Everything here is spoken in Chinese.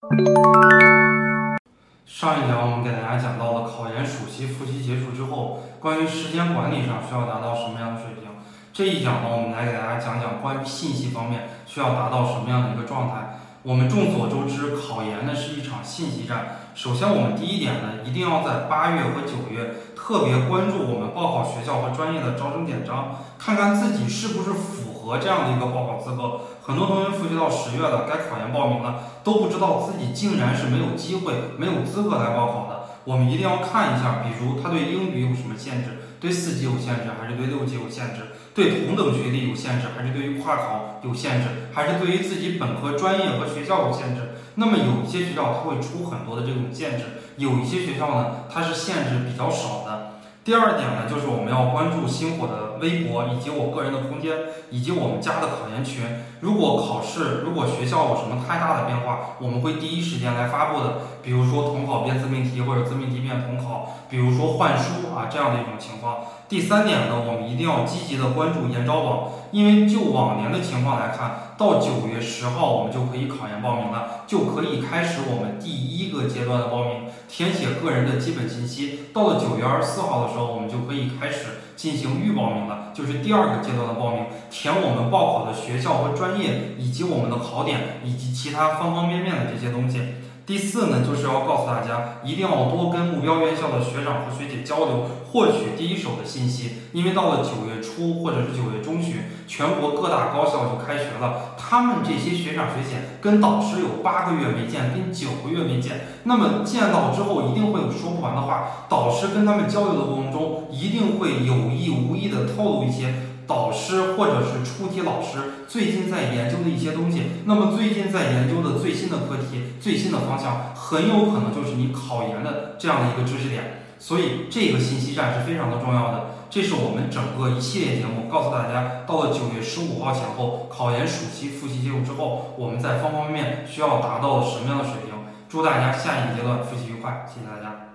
上一讲我们给大家讲到了考研暑期复习结束之后，关于时间管理上需要达到什么样的水平。这一讲呢，我们来给大家讲讲关于信息方面需要达到什么样的一个状态。我们众所周知，考研呢是一场信息战。首先，我们第一点呢，一定要在八月和九月特别关注我们报考学校和专业的招生简章，看看自己是不是符合这样的一个报考资格。很多同学复习到十月了，该考研报名了，都不知道自己竟然是没有机会、没有资格来报考的。我们一定要看一下，比如他对英语有什么限制，对四级有限制，还是对六级有限制？对同等学历有限制，还是对于跨考有限制，还是对于自己本科专业和学校有限制？那么有一些学校它会出很多的这种限制，有一些学校呢，它是限制比较少的。第二点呢，就是我们要关注星火的微博以及我个人的空间，以及我们家的考研群。如果考试，如果学校有什么太大的变化，我们会第一时间来发布的。比如说统考变自命题或者自命题变统考，比如说换书啊这样的一种情况。第三点呢，我们一定要积极的关注研招网，因为就往年的情况来看，到九月十号我们就可以考研报名了，就可以开始我们第一个阶段的报名，填写个人的基本信息。到了九月二十四号的时候，我们就可以开始进行预报名了，就是第二个阶段的报名，填我们报考的学校和专业，以及我们的考点，以及其他方方面面的这些东西。第四呢，就是要告诉大家，一定要多跟目标院校的学长和学姐交流，获取第一手的信息。因为到了九月初或者是九月中旬，全国各大高校就开学了，他们这些学长学姐跟导师有八个月没见，跟九个月没见，那么见到之后一定会有说不完的话。导师跟他们交流的过程中，一定会有意无意的透露一些。导师或者是出题老师最近在研究的一些东西，那么最近在研究的最新的课题、最新的方向，很有可能就是你考研的这样的一个知识点。所以这个信息站是非常的重要的。这是我们整个一系列节目告诉大家，到了九月十五号前后，考研暑期复习结束之后，我们在方方面面需要达到什么样的水平？祝大家下一阶段复习愉快，谢谢大家。